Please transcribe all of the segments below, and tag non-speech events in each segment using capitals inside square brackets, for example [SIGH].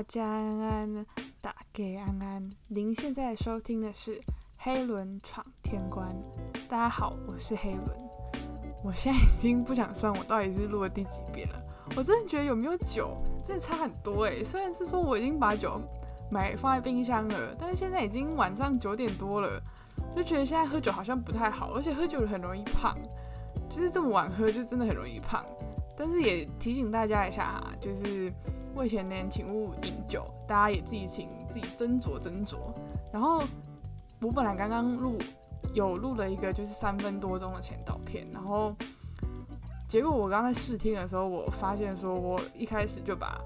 大家安安，打给安安。您现在收听的是《黑轮闯天关》。大家好，我是黑轮。我现在已经不想算我到底是录了第几遍了。我真的觉得有没有酒，真的差很多诶。虽然是说我已经把酒买放在冰箱了，但是现在已经晚上九点多了，就觉得现在喝酒好像不太好，而且喝酒很容易胖。就是这么晚喝，就真的很容易胖。但是也提醒大家一下哈，就是未成年请勿饮酒，大家也自己请自己斟酌斟酌。然后我本来刚刚录有录了一个就是三分多钟的前导片，然后结果我刚在试听的时候，我发现说我一开始就把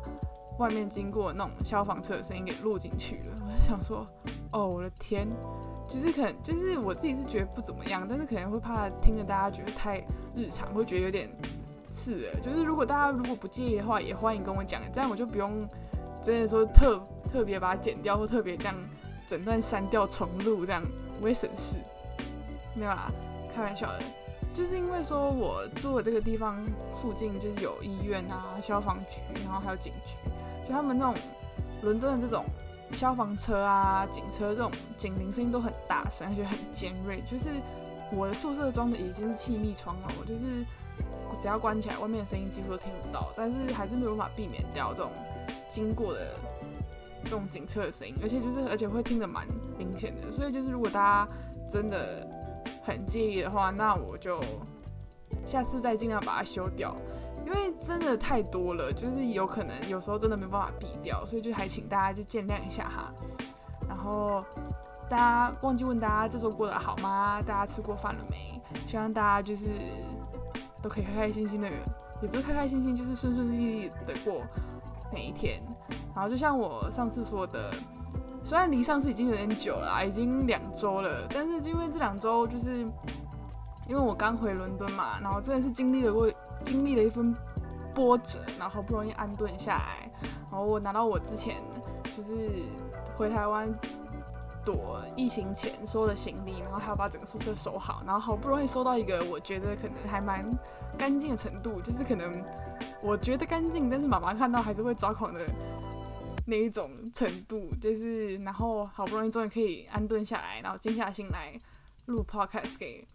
外面经过那种消防车的声音给录进去了。我就想说，哦，我的天，就是可能就是我自己是觉得不怎么样，但是可能会怕听着大家觉得太日常，会觉得有点。次的，就是如果大家如果不介意的话，也欢迎跟我讲，这样我就不用真的说特特别把它剪掉，或特别这样整段删掉重录，这样我也省事。没有啦，开玩笑的，就是因为说我住的这个地方附近就是有医院啊、消防局，然后还有警局，就他们那种伦敦的这种消防车啊、警车这种警铃声音都很大声，而且很尖锐。就是我的宿舍装的已经是气密窗了，我就是。只要关起来，外面的声音几乎都听不到，但是还是没有办法避免掉这种经过的这种警车的声音，而且就是而且会听得蛮明显的，所以就是如果大家真的很介意的话，那我就下次再尽量把它修掉，因为真的太多了，就是有可能有时候真的没办法避掉，所以就还请大家就见谅一下哈。然后大家忘记问大家这周过得好吗？大家吃过饭了没？希望大家就是。都可以开开心心的，也不是开开心心，就是顺顺利利的过每一天。然后就像我上次说的，虽然离上次已经有点久了，已经两周了，但是因为这两周就是因为我刚回伦敦嘛，然后真的是经历了过经历了一份波折，然后不容易安顿下来。然后我拿到我之前就是回台湾。躲疫情前收的行李，然后还要把整个宿舍收好，然后好不容易收到一个我觉得可能还蛮干净的程度，就是可能我觉得干净，但是妈妈看到还是会抓狂的那一种程度，就是然后好不容易终于可以安顿下来，然后静下心来录 podcast 给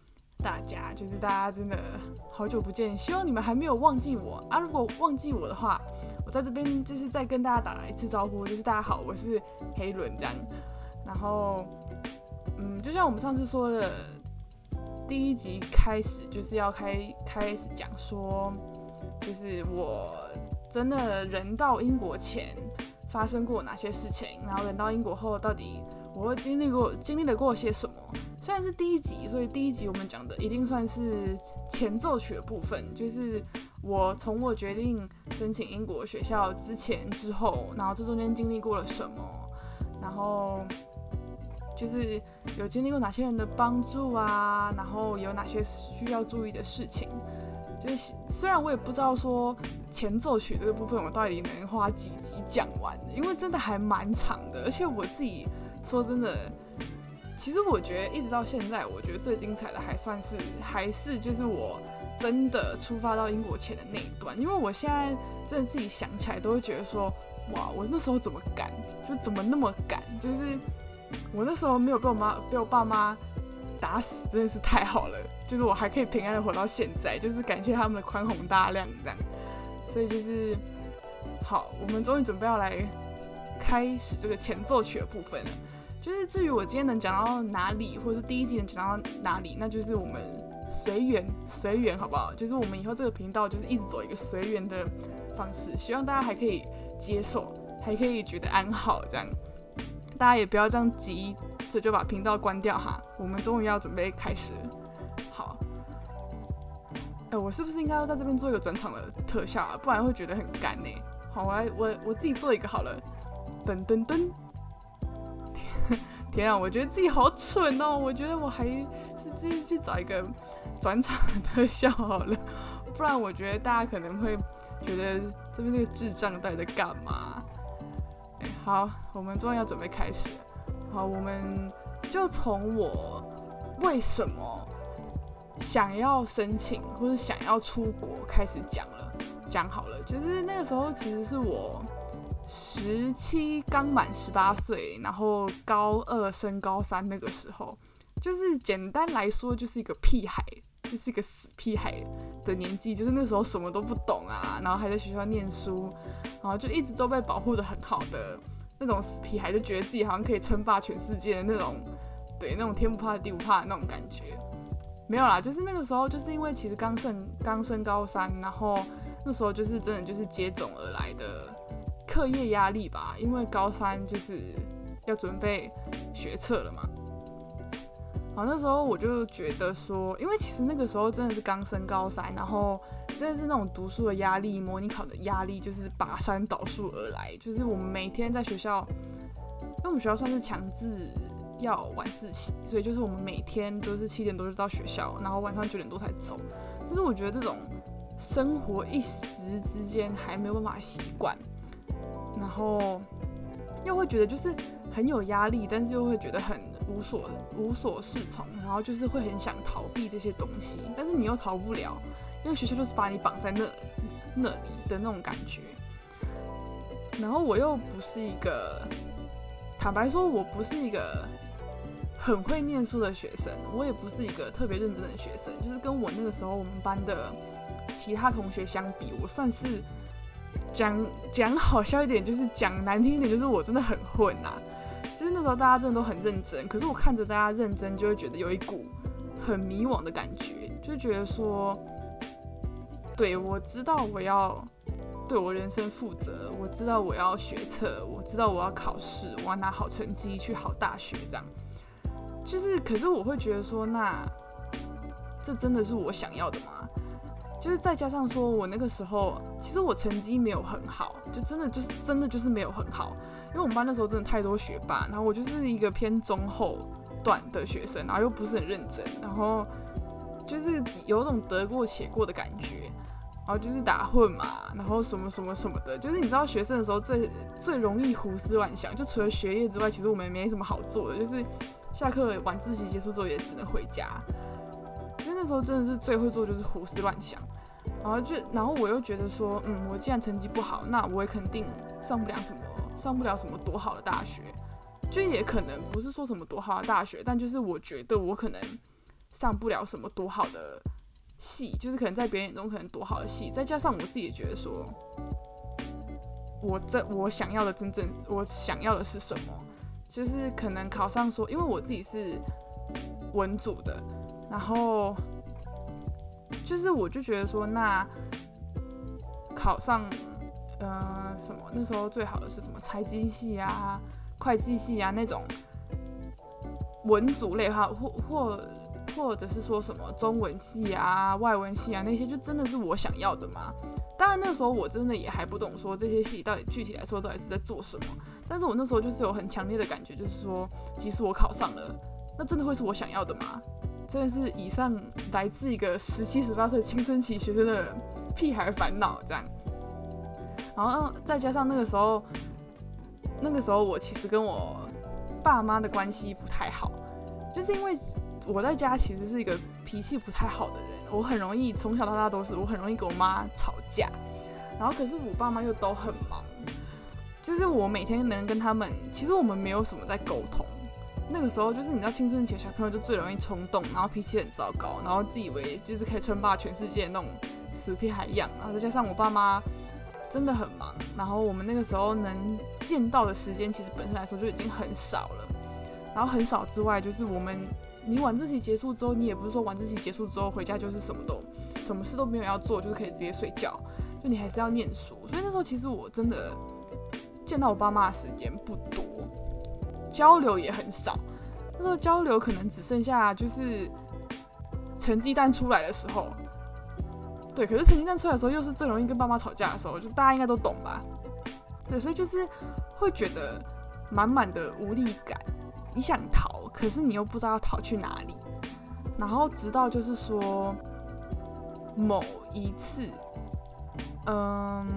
大家，就是大家真的好久不见，希望你们还没有忘记我啊！如果忘记我的话，我在这边就是再跟大家打一次招呼，就是大家好，我是黑伦这样。然后，嗯，就像我们上次说的，第一集开始就是要开开始讲说，就是我真的人到英国前发生过哪些事情，然后人到英国后到底我会经历过经历了过些什么。虽然是第一集，所以第一集我们讲的一定算是前奏曲的部分，就是我从我决定申请英国学校之前之后，然后这中间经历过了什么，然后。就是有经历过哪些人的帮助啊，然后有哪些需要注意的事情。就是虽然我也不知道说前奏曲这个部分我到底能花几集讲完，因为真的还蛮长的。而且我自己说真的，其实我觉得一直到现在，我觉得最精彩的还算是还是就是我真的出发到英国前的那一段。因为我现在真的自己想起来都会觉得说，哇，我那时候怎么敢，就怎么那么敢，就是。我那时候没有被我妈被我爸妈打死，真的是太好了。就是我还可以平安的活到现在，就是感谢他们的宽宏大量这样。所以就是好，我们终于准备要来开始这个前奏曲的部分了。就是至于我今天能讲到哪里，或是第一集能讲到哪里，那就是我们随缘随缘好不好？就是我们以后这个频道就是一直走一个随缘的方式，希望大家还可以接受，还可以觉得安好这样。大家也不要这样急着就把频道关掉哈，我们终于要准备开始。好，哎，我是不是应该要在这边做一个转场的特效啊？不然会觉得很干呢。好，我来，我我自己做一个好了。噔噔噔！天天啊，我觉得自己好蠢哦！我觉得我还是继续去找一个转场的特效好了，不然我觉得大家可能会觉得这边这个智障到底在干嘛？好，我们终于要准备开始。好，我们就从我为什么想要申请或者想要出国开始讲了。讲好了，就是那个时候其实是我十七刚满十八岁，然后高二升高三那个时候，就是简单来说就是一个屁孩，就是一个死屁孩的年纪，就是那时候什么都不懂啊，然后还在学校念书，然后就一直都被保护的很好的那种死皮孩，就觉得自己好像可以称霸全世界的那种，对，那种天不怕地不怕的那种感觉。没有啦，就是那个时候，就是因为其实刚升刚升高三，然后那时候就是真的就是接踵而来的课业压力吧，因为高三就是要准备学测了嘛。好，那时候我就觉得说，因为其实那个时候真的是刚升高三，然后真的是那种读书的压力、模拟考的压力，就是拔山倒树而来，就是我们每天在学校，因为我们学校算是强制。要晚自习，所以就是我们每天都是七点多就到学校，然后晚上九点多才走。但是我觉得这种生活一时之间还没有办法习惯，然后又会觉得就是很有压力，但是又会觉得很无所无所适从，然后就是会很想逃避这些东西，但是你又逃不了，因为学校就是把你绑在那那里的那种感觉。然后我又不是一个，坦白说，我不是一个。很会念书的学生，我也不是一个特别认真的学生，就是跟我那个时候我们班的其他同学相比，我算是讲讲好笑一点，就是讲难听一点，就是我真的很混呐。就是那时候大家真的都很认真，可是我看着大家认真，就会觉得有一股很迷惘的感觉，就觉得说，对我知道我要对我人生负责，我知道我要学测，我知道我要考试，我要拿好成绩去好大学这样。就是，可是我会觉得说，那这真的是我想要的吗？就是再加上说，我那个时候其实我成绩没有很好，就真的就是真的就是没有很好，因为我们班那时候真的太多学霸，然后我就是一个偏中后段的学生，然后又不是很认真，然后就是有种得过且过的感觉，然后就是打混嘛，然后什么什么什么的，就是你知道学生的时候最最容易胡思乱想，就除了学业之外，其实我们也没什么好做的，就是。下课晚自习结束之后也只能回家，那时候真的是最会做就是胡思乱想，然后就然后我又觉得说，嗯，我既然成绩不好，那我也肯定上不了什么上不了什么多好的大学，就也可能不是说什么多好的大学，但就是我觉得我可能上不了什么多好的系，就是可能在别人眼中可能多好的系，再加上我自己也觉得说，我这我想要的真正我想要的是什么。就是可能考上说，因为我自己是文组的，然后就是我就觉得说，那考上呃什么那时候最好的是什么财经系啊、会计系啊那种文组类哈，或或或者是说什么中文系啊、外文系啊那些，就真的是我想要的吗？当然，那时候我真的也还不懂，说这些戏到底具体来说到底是在做什么。但是我那时候就是有很强烈的感觉，就是说，即使我考上了，那真的会是我想要的吗？真的是以上来自一个十七、十八岁青春期学生的屁孩烦恼这样。然后再加上那个时候，那个时候我其实跟我爸妈的关系不太好，就是因为我在家其实是一个脾气不太好的人。我很容易从小到大都是，我很容易跟我妈吵架，然后可是我爸妈又都很忙，就是我每天能跟他们，其实我们没有什么在沟通。那个时候就是你知道青春期的小朋友就最容易冲动，然后脾气很糟糕，然后自以为就是可以称霸全世界那种死皮孩样，然后再加上我爸妈真的很忙，然后我们那个时候能见到的时间其实本身来说就已经很少了，然后很少之外就是我们。你晚自习结束之后，你也不是说晚自习结束之后回家就是什么都什么事都没有要做，就是可以直接睡觉，就你还是要念书。所以那时候其实我真的见到我爸妈的时间不多，交流也很少。那时候交流可能只剩下就是成绩单出来的时候，对，可是成绩单出来的时候又是最容易跟爸妈吵架的时候，就大家应该都懂吧？对，所以就是会觉得满满的无力感。你想逃，可是你又不知道要逃去哪里。然后直到就是说某一次，嗯，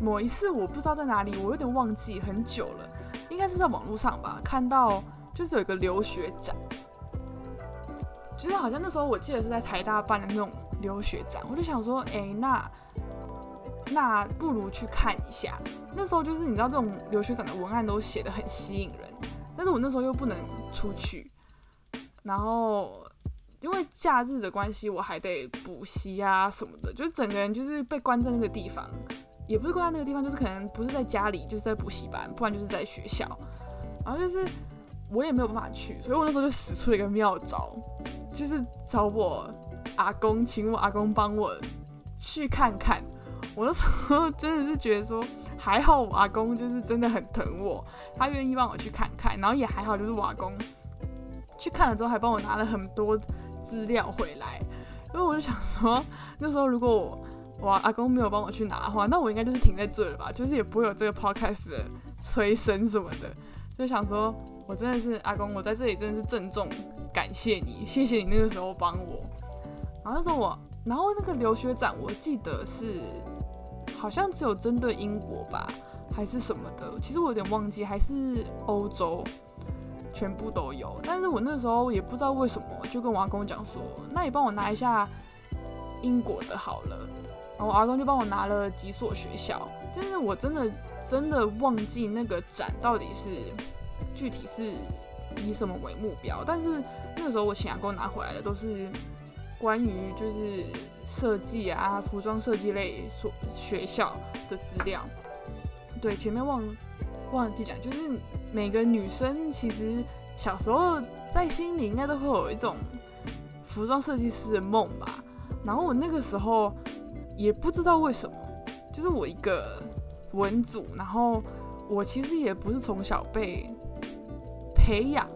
某一次我不知道在哪里，我有点忘记很久了，应该是在网络上吧，看到就是有一个留学展，就是好像那时候我记得是在台大办的那种留学展，我就想说，哎，那那不如去看一下。那时候就是你知道这种留学展的文案都写的很吸引人，但是我那时候又不能出去，然后因为假日的关系，我还得补习啊什么的，就是整个人就是被关在那个地方，也不是关在那个地方，就是可能不是在家里，就是在补习班，不然就是在学校，然后就是我也没有办法去，所以我那时候就使出了一个妙招，就是找我阿公，请我阿公帮我去看看。我那时候真的是觉得说，还好我阿公就是真的很疼我，他愿意帮我去看看，然后也还好，就是我阿公去看了之后还帮我拿了很多资料回来，因为我就想说，那时候如果我我阿公没有帮我去拿的话，那我应该就是停在这了吧，就是也不会有这个 podcast 的催生什么的，就想说我真的是阿公，我在这里真的是郑重感谢你，谢谢你那个时候帮我，然后那时候我，然后那个留学展我记得是。好像只有针对英国吧，还是什么的？其实我有点忘记，还是欧洲，全部都有。但是我那时候也不知道为什么，就跟我阿公讲说：“那你帮我拿一下英国的好了。”然后我阿公就帮我拿了几所学校。就是我真的真的忘记那个展到底是具体是以什么为目标。但是那个时候我请阿公拿回来的都是。关于就是设计啊，服装设计类所学校的资料，对，前面忘忘记讲，就是每个女生其实小时候在心里应该都会有一种服装设计师的梦吧。然后我那个时候也不知道为什么，就是我一个文组，然后我其实也不是从小被培养。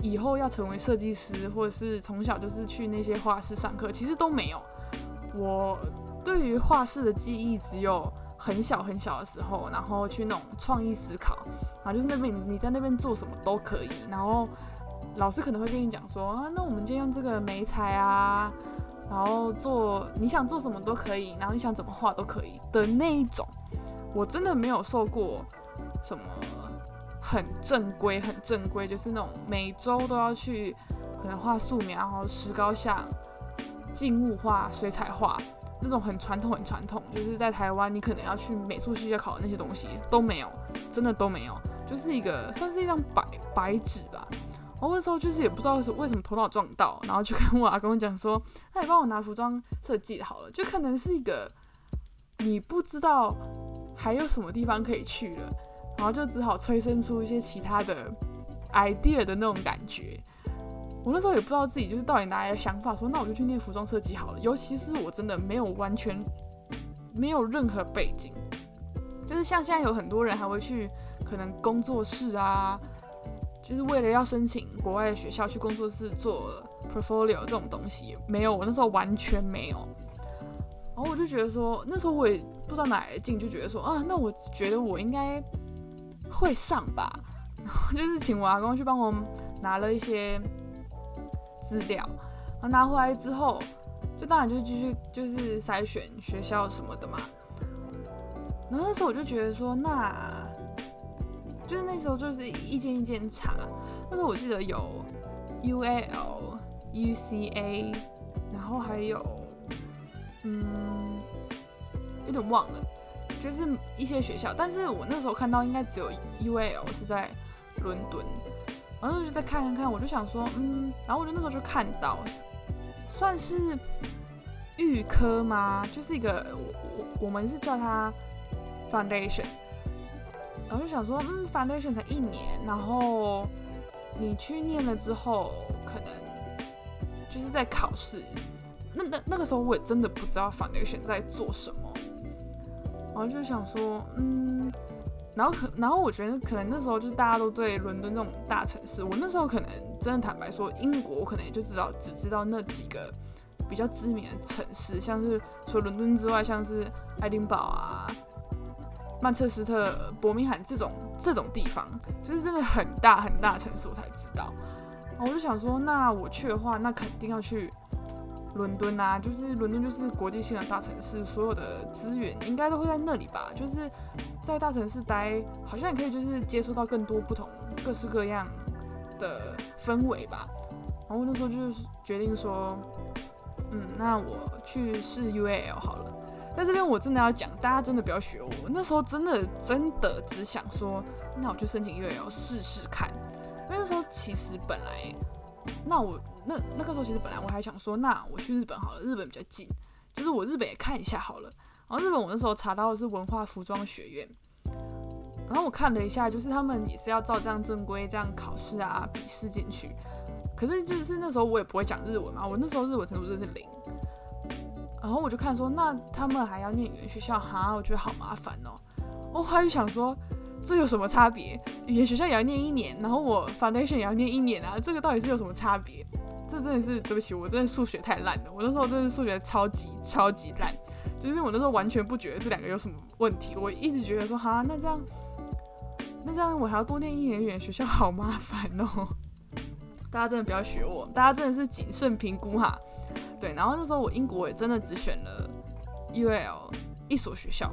以后要成为设计师，或者是从小就是去那些画室上课，其实都没有。我对于画室的记忆只有很小很小的时候，然后去那种创意思考，然后就是那边你在那边做什么都可以，然后老师可能会跟你讲说啊，那我们今天用这个眉彩啊，然后做你想做什么都可以，然后你想怎么画都可以的那一种。我真的没有受过什么。很正规，很正规，就是那种每周都要去，可能画素描，然后石膏像、静物画、水彩画，那种很传统，很传统。就是在台湾，你可能要去美术系要考的那些东西都没有，真的都没有，就是一个算是一张白白纸吧。我那时候就是也不知道是为什么头脑撞到，然后就跟我阿公讲说：“那你帮我拿服装设计好了。”就可能是一个你不知道还有什么地方可以去了。然后就只好催生出一些其他的 idea 的那种感觉。我那时候也不知道自己就是到底哪来的想法，说那我就去念服装设计好了。尤其是我真的没有完全没有任何背景，就是像现在有很多人还会去可能工作室啊，就是为了要申请国外的学校去工作室做 portfolio 这种东西，没有，我那时候完全没有。然后我就觉得说，那时候我也不知道哪来的劲，就觉得说啊，那我觉得我应该。会上吧，[LAUGHS] 然后就是请我阿公去帮我拿了一些资料，然后拿回来之后，就当然就继续就是筛选学校什么的嘛。然后那时候我就觉得说，那就是那时候就是一间一间查，那时候我记得有 U A L、U C A，然后还有嗯，有点忘了。就是一些学校，但是我那时候看到应该只有 UAL 是在伦敦，然后就再看看看，我就想说，嗯，然后我就那时候就看到，算是预科吗？就是一个我我我们是叫它 foundation，然后就想说，嗯，foundation 才一年，然后你去念了之后，可能就是在考试，那那那个时候我也真的不知道 foundation 在做什么。然后就想说，嗯，然后可，然后我觉得可能那时候就是大家都对伦敦这种大城市，我那时候可能真的坦白说，英国我可能也就知道只知道那几个比较知名的城市，像是除了伦敦之外，像是爱丁堡啊、曼彻斯特、伯明翰这种这种地方，就是真的很大很大城市，我才知道。我就想说，那我去的话，那肯定要去。伦敦啊，就是伦敦，就是国际性的大城市，所有的资源应该都会在那里吧。就是在大城市待，好像也可以就是接触到更多不同、各式各样的氛围吧。然后那时候就是决定说，嗯，那我去试 UAL 好了。在这边我真的要讲，大家真的不要学我。那时候真的真的只想说，那我去申请 UL 试试看。因为那时候其实本来，那我那那个时候其实本来我还想说，那我去日本好了，日本比较近，就是我日本也看一下好了。然后日本我那时候查到的是文化服装学院，然后我看了一下，就是他们也是要照这样正规这样考试啊笔试进去。可是就是那时候我也不会讲日文嘛，我那时候日文程度就是零。然后我就看说，那他们还要念语言学校哈，我觉得好麻烦哦。我后来就想说，这有什么差别？语言学校也要念一年，然后我 foundation 也要念一年啊，这个到底是有什么差别？这真的是对不起，我真的数学太烂了，我那时候真的数学超级超级烂，就是我那时候完全不觉得这两个有什么问题，我一直觉得说，哈，那这样，那这样我还要多念一年语言学校，好麻烦哦。大家真的不要学我，大家真的是谨慎评估哈。对，然后那时候我英国也真的只选了 UL 一所学校，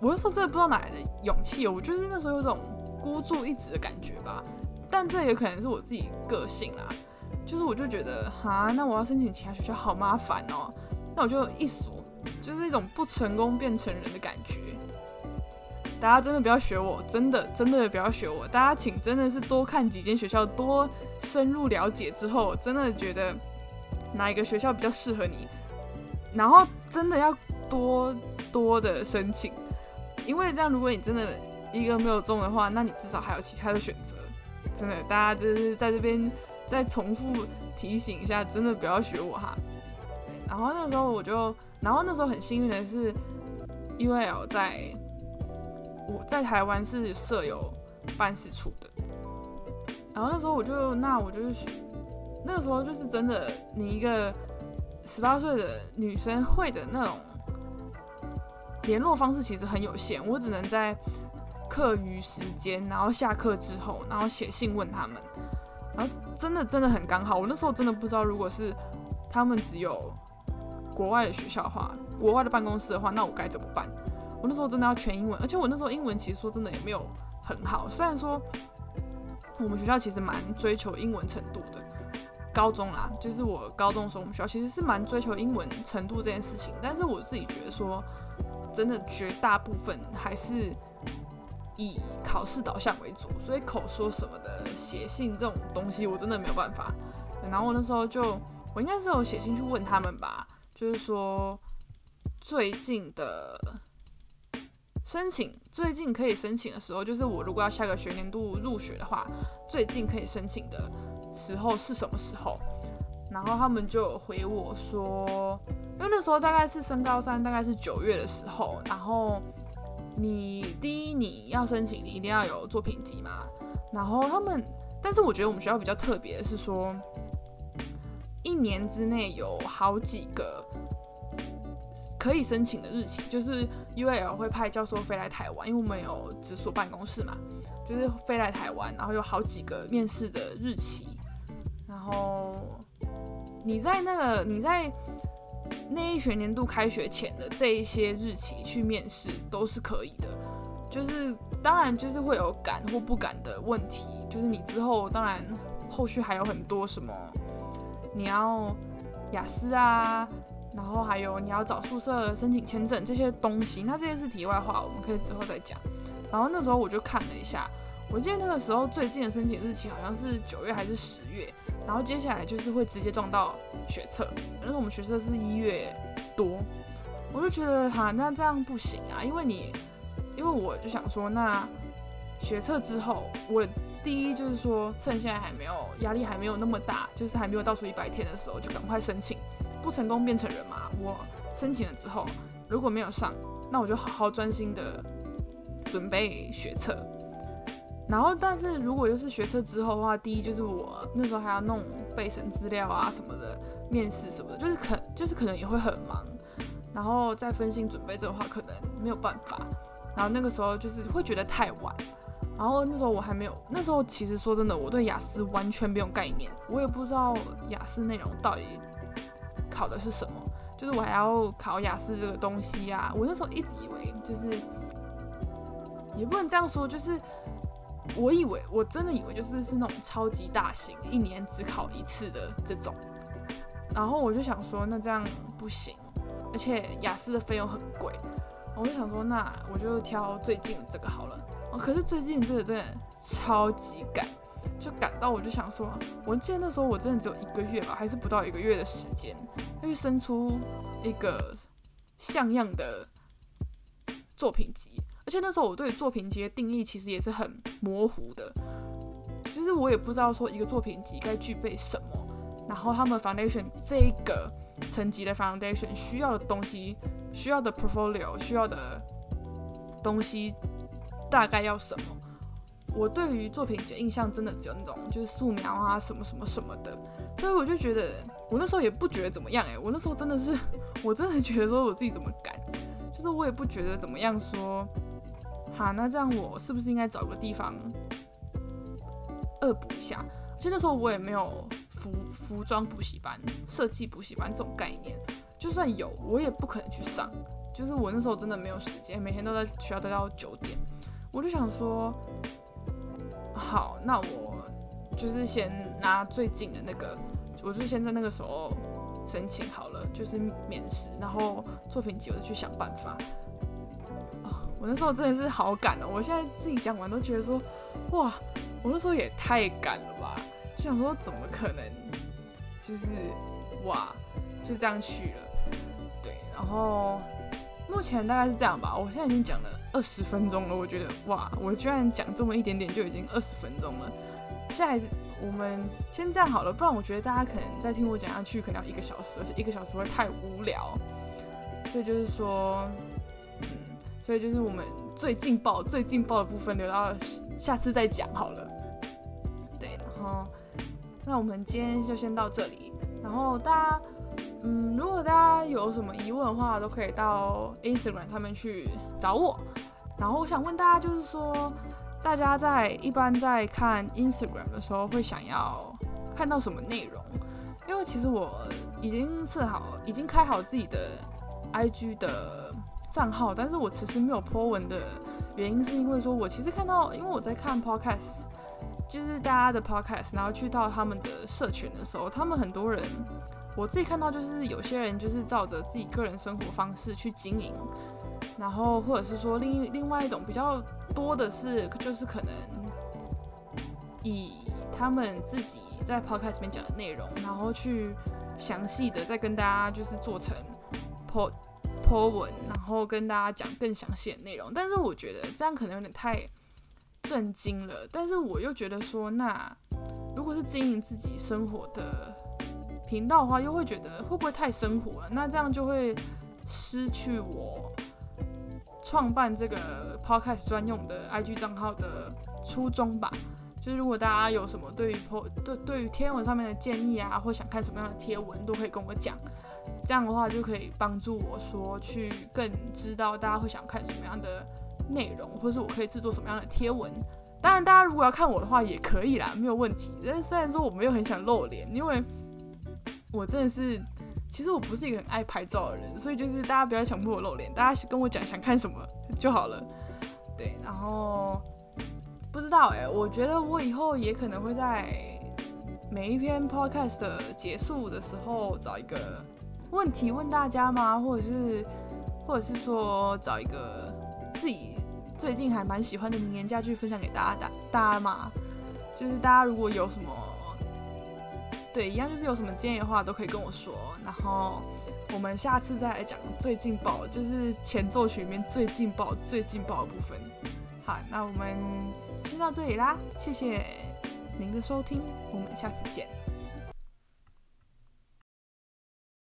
我那时候真的不知道哪来的勇气，我就是那时候有种孤注一掷的感觉吧，但这也可能是我自己个性啦，就是我就觉得哈，那我要申请其他学校好麻烦哦，那我就一所，就是一种不成功变成人的感觉。大家真的不要学我，真的真的不要学我，大家请真的是多看几间学校，多深入了解之后，真的觉得。哪一个学校比较适合你？然后真的要多多的申请，因为这样，如果你真的一个没有中的话，那你至少还有其他的选择。真的，大家就是在这边再重复提醒一下，真的不要学我哈。然后那时候我就，然后那时候很幸运的是，UL 在我在台湾是设有办事处的。然后那时候我就，那我就是。那个时候就是真的，你一个十八岁的女生会的那种联络方式其实很有限，我只能在课余时间，然后下课之后，然后写信问他们，然后真的真的很刚好。我那时候真的不知道，如果是他们只有国外的学校的话，国外的办公室的话，那我该怎么办？我那时候真的要全英文，而且我那时候英文其实说真的也没有很好，虽然说我们学校其实蛮追求英文程度的。高中啦，就是我高中时候，我们学校其实是蛮追求英文程度这件事情。但是我自己觉得说，真的绝大部分还是以考试导向为主，所以口说什么的、写信这种东西，我真的没有办法。然后我那时候就，我应该是有写信去问他们吧，就是说最近的申请，最近可以申请的时候，就是我如果要下个学年度入学的话，最近可以申请的。时候是什么时候？然后他们就回我说，因为那时候大概是升高三，大概是九月的时候。然后你第一你要申请，你一定要有作品集嘛。然后他们，但是我觉得我们学校比较特别的是说，一年之内有好几个可以申请的日期，就是 U L 会派教授飞来台湾，因为我们有直属办公室嘛，就是飞来台湾，然后有好几个面试的日期。哦你在那个你在那一学年度开学前的这一些日期去面试都是可以的，就是当然就是会有敢或不敢的问题，就是你之后当然后续还有很多什么你要雅思啊，然后还有你要找宿舍申请签证这些东西，那这些是题外话，我们可以之后再讲。然后那时候我就看了一下，我记得那个时候最近的申请日期好像是九月还是十月。然后接下来就是会直接撞到学测，但是我们学测是一月多，我就觉得哈，那这样不行啊，因为你，因为我就想说，那学测之后，我第一就是说，趁现在还没有压力还没有那么大，就是还没有倒数一百天的时候，就赶快申请，不成功变成人嘛。我申请了之后，如果没有上，那我就好好专心的准备学测。然后，但是如果就是学车之后的话，第一就是我那时候还要弄备审资料啊什么的，面试什么的，就是可就是可能也会很忙，然后再分心准备这个话，可能没有办法。然后那个时候就是会觉得太晚，然后那时候我还没有，那时候其实说真的，我对雅思完全没有概念，我也不知道雅思内容到底考的是什么，就是我还要考雅思这个东西啊。我那时候一直以为就是，也不能这样说，就是。我以为我真的以为就是是那种超级大型，一年只考一次的这种，然后我就想说，那这样不行，而且雅思的费用很贵，我就想说，那我就挑最近这个好了。哦，可是最近这个真的超级赶，就赶到我就想说，我记得那时候我真的只有一个月吧，还是不到一个月的时间，要去生出一个像样的作品集。而且那时候我对作品集的定义其实也是很模糊的，就是我也不知道说一个作品集该具备什么，然后他们 foundation 这一个层级的 foundation 需要的东西，需要的 portfolio 需要的东西大概要什么。我对于作品集印象真的只有那种就是素描啊什么什么什么的，所以我就觉得我那时候也不觉得怎么样诶，我那时候真的是 [LAUGHS] 我真的觉得说我自己怎么敢，就是我也不觉得怎么样说。好，那这样我是不是应该找个地方恶补一下？其实那时候我也没有服服装补习班、设计补习班这种概念，就算有，我也不可能去上。就是我那时候真的没有时间，每天都在学校待到九点。我就想说，好，那我就是先拿最近的那个，我就先在那个时候申请好了，就是面试，然后作品集我再去想办法。我那时候真的是好赶哦！我现在自己讲完都觉得说，哇，我那时候也太赶了吧！就想说怎么可能，就是哇，就这样去了。对，然后目前大概是这样吧。我现在已经讲了二十分钟了，我觉得哇，我居然讲这么一点点就已经二十分钟了。现在我们先这样好了，不然我觉得大家可能再听我讲下去，可能要一个小时，而且一个小时会太无聊。所以就是说。嗯所以就是我们最劲爆、最劲爆的部分留到下次再讲好了。对，然后那我们今天就先到这里。然后大家，嗯，如果大家有什么疑问的话，都可以到 Instagram 上面去找我。然后我想问大家，就是说，大家在一般在看 Instagram 的时候，会想要看到什么内容？因为其实我已经设好，已经开好自己的 IG 的。账号，但是我其实没有 po 文的原因，是因为说我其实看到，因为我在看 podcast，就是大家的 podcast，然后去到他们的社群的时候，他们很多人，我自己看到就是有些人就是照着自己个人生活方式去经营，然后或者是说另另外一种比较多的是，就是可能以他们自己在 podcast 里面讲的内容，然后去详细的再跟大家就是做成 po。po 文，然后跟大家讲更详细的内容，但是我觉得这样可能有点太震惊了。但是我又觉得说，那如果是经营自己生活的频道的话，又会觉得会不会太生活了？那这样就会失去我创办这个 podcast 专用的 IG 账号的初衷吧。就是如果大家有什么对于 po 对对于天文上面的建议啊，或想看什么样的贴文，都可以跟我讲。这样的话就可以帮助我说去更知道大家会想看什么样的内容，或是我可以制作什么样的贴文。当然，大家如果要看我的话也可以啦，没有问题。但是虽然说我没有很想露脸，因为我真的是，其实我不是一个很爱拍照的人，所以就是大家不要强迫我露脸，大家跟我讲想看什么就好了。对，然后不知道哎，我觉得我以后也可能会在每一篇 podcast 的结束的时候找一个。问题问大家吗？或者是，或者是说找一个自己最近还蛮喜欢的名言佳句分享给大家，大大家嘛，就是大家如果有什么，对，一样就是有什么建议的话，都可以跟我说。然后我们下次再来讲最劲爆，就是前奏曲里面最劲爆、最劲爆的部分。好，那我们先到这里啦，谢谢您的收听，我们下次见。